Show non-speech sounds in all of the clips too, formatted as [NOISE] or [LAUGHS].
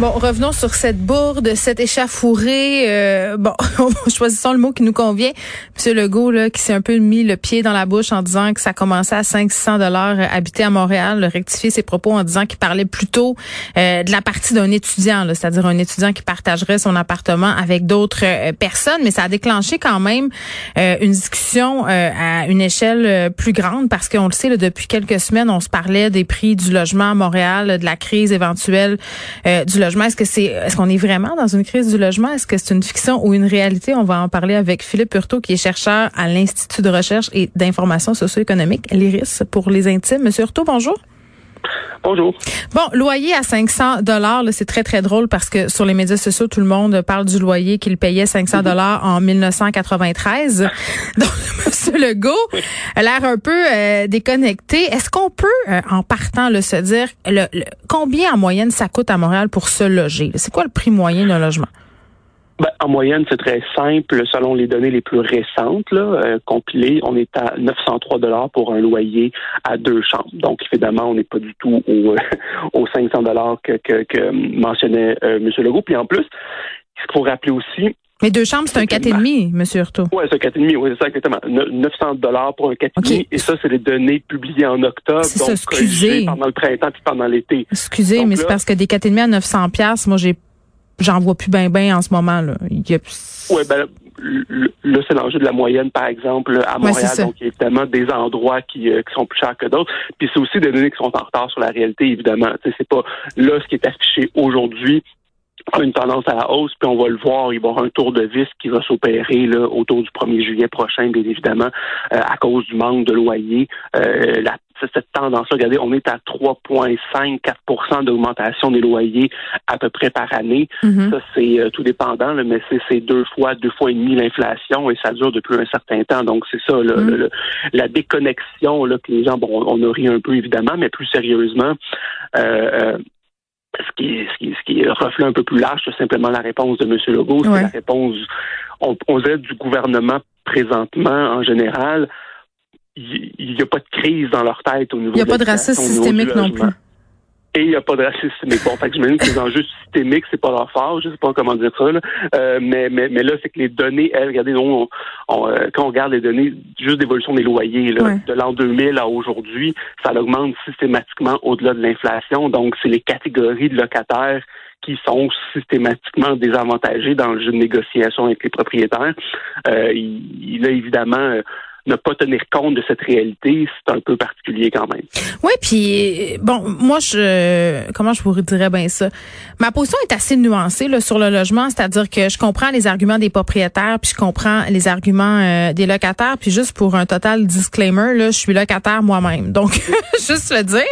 Bon, revenons sur cette bourde, cette échafourée. Euh, bon, [LAUGHS] choisissons le mot qui nous convient. Monsieur Legault, là, qui s'est un peu mis le pied dans la bouche en disant que ça commençait à 500 dollars euh, habiter à Montréal, le rectifier ses propos en disant qu'il parlait plutôt euh, de la partie d'un étudiant, c'est-à-dire un étudiant qui partagerait son appartement avec d'autres euh, personnes. Mais ça a déclenché quand même une discussion à une échelle plus grande parce qu'on le sait, là, depuis quelques semaines, on se parlait des prix du logement à Montréal, de la crise éventuelle du est-ce que c'est, est-ce qu'on est vraiment dans une crise du logement? Est-ce que c'est une fiction ou une réalité? On va en parler avec Philippe Hurtaud, qui est chercheur à l'Institut de recherche et d'information socio-économique, l'IRIS, pour les intimes. Monsieur Hurtaud, bonjour. Bonjour. Bon, loyer à 500 dollars, c'est très très drôle parce que sur les médias sociaux, tout le monde parle du loyer qu'il payait 500 dollars en 1993. [LAUGHS] Donc, [LAUGHS] Monsieur Legault a l'air un peu euh, déconnecté. Est-ce qu'on peut, euh, en partant, le se dire le, combien en moyenne ça coûte à Montréal pour se loger? C'est quoi le prix moyen d'un logement? Ben, en moyenne, c'est très simple. Selon les données les plus récentes, là, euh, compilées, on est à 903 dollars pour un loyer à deux chambres. Donc, évidemment, on n'est pas du tout au, [LAUGHS] aux 500 dollars que, que, mentionnait euh, M. Legault. Puis en plus, ce qu'il faut rappeler aussi, mais deux chambres, c'est un 4,5, M. Hurtaud. Oui, c'est un 4,5, oui, c'est ça exactement. 900 dollars pour un 4,5. Et ça, c'est les données publiées en octobre. C'est ça, excusez. Pendant le printemps puis pendant l'été. Excusez, mais c'est parce que des 4,5 à 900 moi, j'ai j'en vois plus bien ben en ce moment là. Oui, ben là, c'est l'enjeu de la moyenne, par exemple, à Montréal. donc, il y a évidemment des endroits qui, euh, qui sont plus chers que d'autres. Puis c'est aussi des données qui sont en retard sur la réalité, évidemment. C'est pas là ce qui est affiché aujourd'hui a une tendance à la hausse, puis on va le voir, il va y avoir un tour de vis qui va s'opérer là, autour du 1er juillet prochain, bien évidemment, euh, à cause du manque de loyer. Euh, la, cette tendance-là, regardez, on est à 3,5-4% d'augmentation des loyers à peu près par année. Mm-hmm. Ça, c'est euh, tout dépendant, mais c'est deux fois, deux fois et demi l'inflation et ça dure depuis un certain temps. Donc, c'est ça, mm-hmm. la déconnexion là, que les gens, bon, on a ri un peu évidemment, mais plus sérieusement, euh, ce qui, ce, qui, ce qui reflète un peu plus large, c'est simplement la réponse de M. Legault. C'est la réponse, on, on du gouvernement présentement en général. Il n'y a pas de crise dans leur tête au niveau Il n'y a pas de racisme systémique non plus. Et il n'y a pas de racisme systémique. Bon, fait que j'imagine que les enjeux systémiques, c'est pas leur phare, je sais pas comment dire ça, là. Euh, mais, mais, mais là, c'est que les données, elles, regardez, on, euh, quand on regarde les données juste d'évolution des loyers, là, de l'an 2000 à aujourd'hui, ça augmente systématiquement au-delà de l'inflation. Donc, c'est les catégories de locataires qui sont systématiquement désavantagés dans le jeu de négociation avec les propriétaires. Euh, il, il a évidemment ne pas tenir compte de cette réalité, c'est un peu particulier quand même. Oui, puis bon, moi je comment je pourrais dire bien ça? Ma position est assez nuancée là, sur le logement, c'est-à-dire que je comprends les arguments des propriétaires, puis je comprends les arguments euh, des locataires, puis juste pour un total disclaimer là, je suis locataire moi-même. Donc [LAUGHS] juste le dire.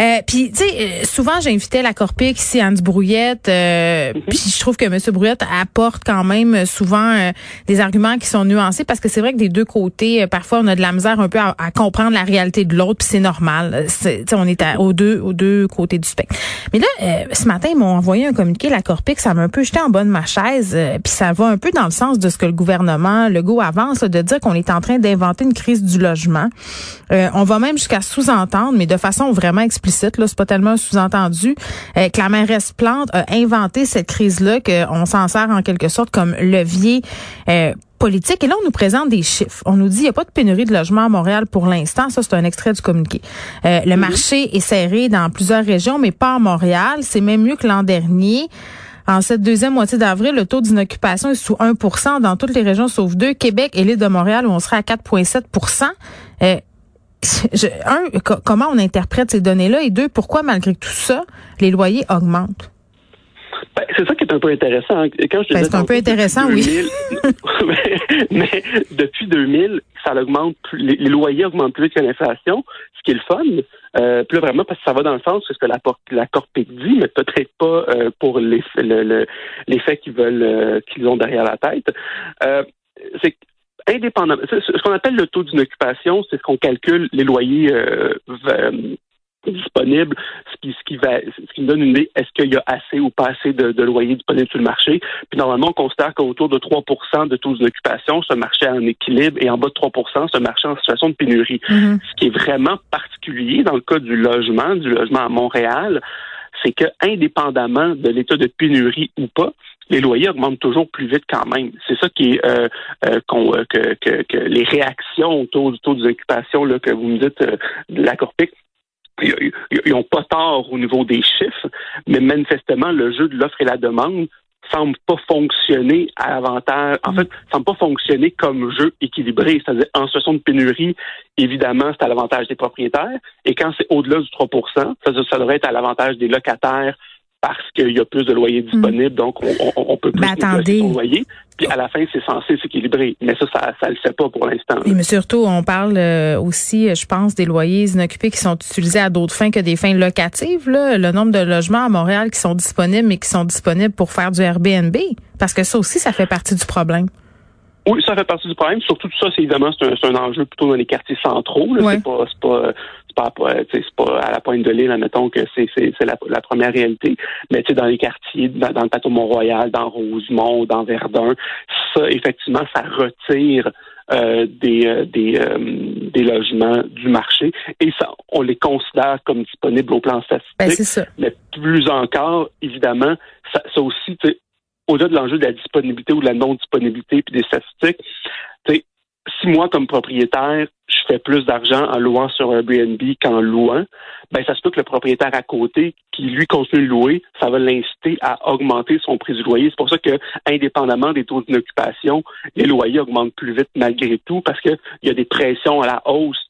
Euh, puis tu sais, euh, souvent j'invitais la Corpic ici Anne Brouillette, euh, mhm. puis je trouve que monsieur Brouillette apporte quand même souvent des arguments qui sont nuancés parce que c'est vrai que des deux côtés euh, parfois on a de la misère un peu à, comprendre la réalité de l'autre, puis c'est normal. C'est, on est aux deux aux deux côtés du spectre. Mais là, euh, ce matin, ils m'ont envoyé un communiqué, la Corpic, ça m'a un peu jeté en bas de ma chaise, euh, puis ça va un peu dans le sens de ce que le gouvernement, le go avance, de dire qu'on est en train d'inventer une crise du logement. on va même jusqu'à sous-entendre, mais de façon vraiment explicite, là, c'est pas tellement sous-entendu, que la mairesse Plante a inventé cette crise-là, qu'on s'en sert en quelque sorte comme levier politique. Et là, on nous présente des chiffres. On nous dit qu'il n'y a pas de pénurie de logements à Montréal pour l'instant. Ça, c'est un extrait du communiqué. Euh, le marché est serré dans plusieurs régions, mais pas à Montréal. C'est même mieux que l'an dernier. En cette deuxième moitié d'avril, le taux d'inoccupation est sous 1% dans toutes les régions sauf deux, Québec et l'île de Montréal, où on serait à 4,7 euh, un, comment on interprète ces données-là? Et deux, pourquoi malgré tout ça, les loyers augmentent? Ben, c'est ça qui est un peu intéressant. Quand je ben, c'est un peu intéressant, oui. [LAUGHS] mais, depuis 2000, ça augmente les, loyers augmentent plus vite que l'inflation, ce qui est le fun. Euh, plus vraiment parce que ça va dans le sens de ce que la, la Corpic dit, mais peut-être pas euh, pour les, l'effet qu'ils veulent euh, qu'ils ont derrière la tête. Euh, c'est indépendamment. Ce qu'on appelle le taux d'une occupation, c'est ce qu'on calcule les loyers disponible, ce qui, ce qui va, ce qui me donne une idée, est-ce qu'il y a assez ou pas assez de, loyers disponibles sur le marché? Puis normalement, on constate qu'autour de 3 de taux d'occupation, ce marché est en équilibre et en bas de 3 ce marché en situation de pénurie. Mm-hmm. Ce qui est vraiment particulier dans le cas du logement, du logement à Montréal, c'est que indépendamment de l'état de pénurie ou pas, les loyers augmentent toujours plus vite quand même. C'est ça qui est euh, euh, euh que, que, que, les réactions autour du taux d'occupation que vous me dites euh, de la Corpic ils n'ont pas tort au niveau des chiffres, mais manifestement, le jeu de l'offre et la demande semble pas fonctionner à avantage. En fait, semble pas fonctionner comme jeu équilibré. C'est-à-dire, en situation de pénurie, évidemment, c'est à l'avantage des propriétaires. Et quand c'est au-delà du 3 ça, ça devrait être à l'avantage des locataires parce qu'il y a plus de loyers disponibles, donc on, on, peut plus de loyer. Puis à la fin, c'est censé s'équilibrer. Mais ça, ça, ça le fait pas pour l'instant. Mais surtout, on parle euh, aussi, je pense, des loyers inoccupés qui sont utilisés à d'autres fins que des fins locatives. Là. Le nombre de logements à Montréal qui sont disponibles, mais qui sont disponibles pour faire du Airbnb. Parce que ça aussi, ça fait partie du problème. Oui, ça fait partie du problème. Surtout tout ça, c'est évidemment c'est un, un, enjeu plutôt dans les quartiers centraux. C'est pas c'est pas c'est pas, à la pointe de l'île, admettons que c'est la, la, première réalité. Mais tu sais, dans les quartiers, dans, le plateau Mont-Royal, dans Rosemont, dans Verdun, ça, effectivement, ça retire euh, des, euh, des, euh, des logements du marché et ça, on les considère comme disponibles au plan statistique. Ben, ça. Mais plus encore, évidemment, ça, ça aussi, au-delà de l'enjeu de la disponibilité ou de la non-disponibilité puis des statistiques, si moi, comme propriétaire, je fais plus d'argent en louant sur Airbnb qu'en louant, ben ça se peut que le propriétaire à côté, qui lui continue de louer, ça va l'inciter à augmenter son prix du loyer. C'est pour ça que, indépendamment des taux d'occupation, les loyers augmentent plus vite malgré tout parce qu'il y a des pressions à la hausse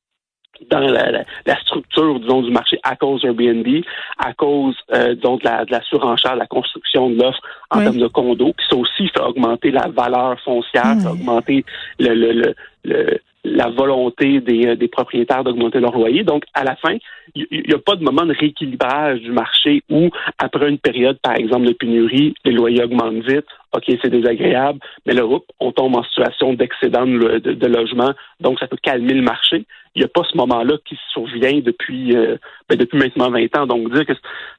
dans la, structure, disons, du marché à cause d'Airbnb, à cause, euh, disons, de la, de la surenchère, de la construction de l'offre en termes de condos, qui ça aussi fait augmenter la valeur foncière, fait augmenter le, le, le, la volonté des, euh, des propriétaires d'augmenter leur loyer. Donc, à la fin, il n'y a pas de moment de rééquilibrage du marché où, après une période, par exemple, de pénurie, les loyers augmentent vite. OK, c'est désagréable, mais là, on tombe en situation d'excédent de, logement, donc ça peut calmer le marché. Il n'y a pas ce moment-là qui survient depuis euh, ben, depuis maintenant 20 ans. Donc, dire que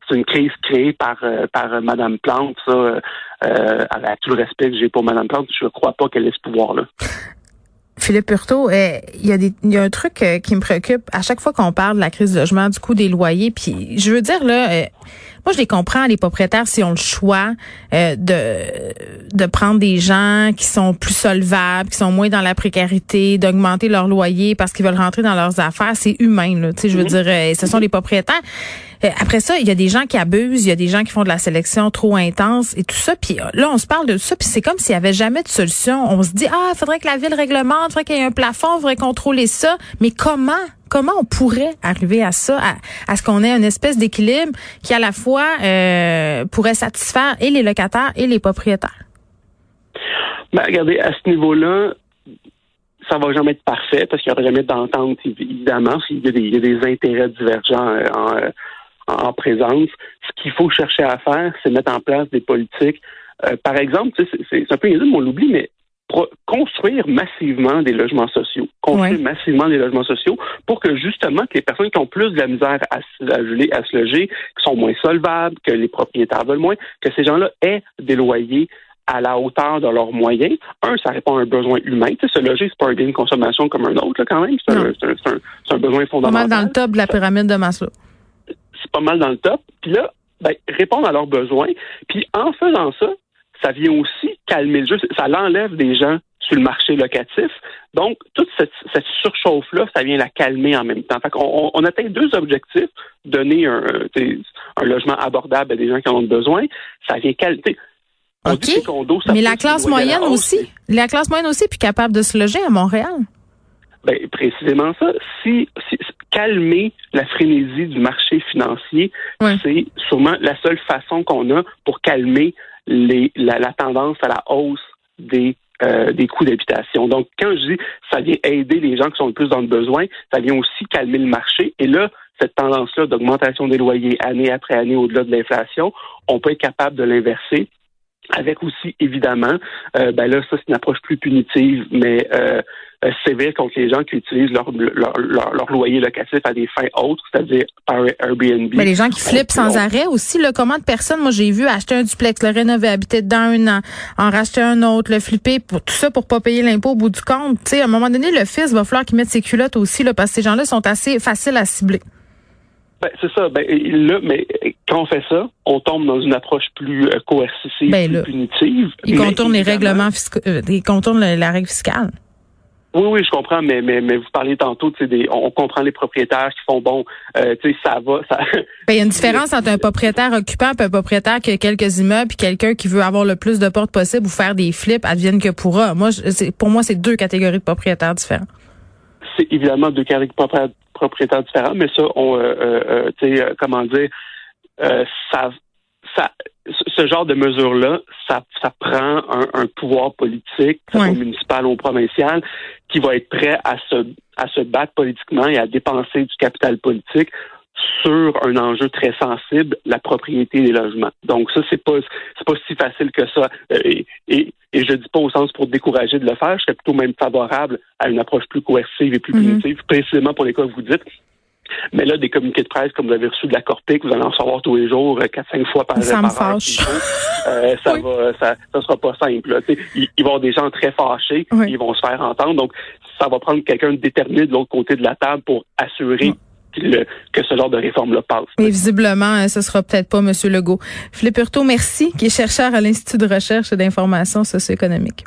c'est une crise créée par euh, par Mme Plante, ça, avec tout le respect que j'ai pour Mme Plante, je ne crois pas qu'elle ait ce pouvoir-là. Philippe Purto, euh, il y a des, y a un truc euh, qui me préoccupe à chaque fois qu'on parle de la crise du logement, du coût des loyers. Puis je veux dire là, euh, moi je les comprends les propriétaires si ont le choix de de prendre des gens qui sont plus solvables, qui sont moins dans la précarité, d'augmenter leur loyer parce qu'ils veulent rentrer dans leurs affaires. C'est humain là. Tu sais, je veux mm-hmm. dire, ce sont les propriétaires. Euh, après ça, il y a des gens qui abusent, il y a des gens qui font de la sélection trop intense et tout ça. Puis euh, là, on se parle de ça, puis c'est comme s'il y avait jamais de solution. On se dit ah, faudrait que la ville réglemente, faudrait qu'il y ait un plafond, faudrait contrôler ça. Mais comment? Comment on pourrait arriver à ça, à, ce qu'on ait une espèce d'équilibre qui à la fois euh, pourrait satisfaire et les locataires et les propriétaires? Ben, regardez, à ce niveau-là, ça va jamais être parfait parce qu'il y aura jamais d'entente, évidemment. Il y, a des, intérêts divergents en, en présence. Ce qu'il faut chercher à faire, c'est mettre en place des politiques. Euh, par exemple, c'est un peu mais on l'oublie, mais construire massivement des logements sociaux, construire massivement des logements sociaux pour que justement que les personnes qui ont plus de la misère à se, à, se loger, qui sont moins solvables, que les propriétaires veulent moins, que ces gens-là aient des loyers à la hauteur de leurs moyens. Un, ça répond à un besoin humain. Tu sais, se loger, c'est pas un bien de consommation comme un autre, quand même. C'est un, besoin fondamental. Pas mal dans le top de la pyramide de Maslow c'est pas mal dans le top. Puis là, ben, répondre à leurs besoins. Puis en faisant ça, ça vient aussi calmer le jeu. Ça l'enlève des gens sur le marché locatif. Donc, toute cette, surchauffe-là, ça vient la calmer en même temps. Fait on, on, atteint deux objectifs. Donner un, un, logement abordable à des gens qui en ont besoin. Ça vient calmer. OK. Mais la classe moyenne aussi. La classe moyenne aussi, puis capable de se loger à Montréal. Ben, précisément ça. Si, calmer la frénésie du marché financier, c'est sûrement la seule façon qu'on a pour calmer les, la, tendance à la hausse des euh, des coûts d'habitation. Donc, quand je dis ça vient aider les gens qui sont le plus dans le besoin, ça vient aussi calmer le marché. Et là, cette tendance-là d'augmentation des loyers année après année au-delà de l'inflation, on peut être capable de l'inverser avec aussi, évidemment, euh, ben là, ça, c'est une approche plus punitive, mais euh, euh, sévère contre les gens qui utilisent leur, leur, leur, loyer locatif à des fins autres, c'est-à-dire par Airbnb. Mais les gens qui flippent sans arrêt aussi, le comment de personnes, moi j'ai vu acheter un duplex, le rénover, habiter dedans un an, en racheter un autre, le flipper, pour tout ça pour pas payer l'impôt au bout du compte. Tu sais, à un moment donné, le fils va falloir qu'il mette ses culottes aussi, là, parce que ces gens-là sont assez faciles à cibler. Ben, c'est ça. Ben, là, mais quand on fait ça, on tombe dans une approche plus euh, coercitive, ben, plus punitive. Il contourne les règlements fiscaux, euh, il contourne la, règle fiscale. Oui, oui, je comprends, mais mais, mais vous parliez tantôt, tu sais, on comprend les propriétaires qui font bon, euh, tu sais, ça va, ça. Ben, il y a une différence entre un propriétaire occupant et un propriétaire qui a quelques immeubles, puis quelqu'un qui veut avoir le plus de portes possible ou faire des flips, advienne que pourra. Moi, c'est pour moi, c'est deux catégories de propriétaires différents. C'est évidemment deux catégories de propriétaires différents, mais ça, on, euh, euh, tu sais, comment dire, ça ça, ce genre de mesures-là, ça, ça prend un, pouvoir politique, municipal ou provincial, qui va être prêt à se, à se battre politiquement et à dépenser du capital politique sur un enjeu très sensible, la propriété des logements. Donc ça, c'est pas c'est pas si facile que ça. Euh, et, et, et je dis pas au sens pour décourager de le faire, je serais plutôt même favorable à une approche plus coercive et plus mm-hmm. punitive, précisément pour les cas que vous dites. Mais là, des communiqués de presse comme vous avez reçu de la Corpic, vous allez en recevoir tous les jours, euh, quatre, cinq fois par, ça me fâche. Euh, ça [LAUGHS] va, ça, ça sera pas simple. Là. Il, il va y avoir des gens très fâchés, ils vont se faire entendre. Donc, ça va prendre quelqu'un de déterminé de l'autre côté de la table pour assurer que ce genre de réforme-là passe. Mais visiblement, euh, ce sera peut-être pas M. Legault. Philippe Hurtaud, merci, qui est chercheur à l'Institut de recherche et d'information socio-économique.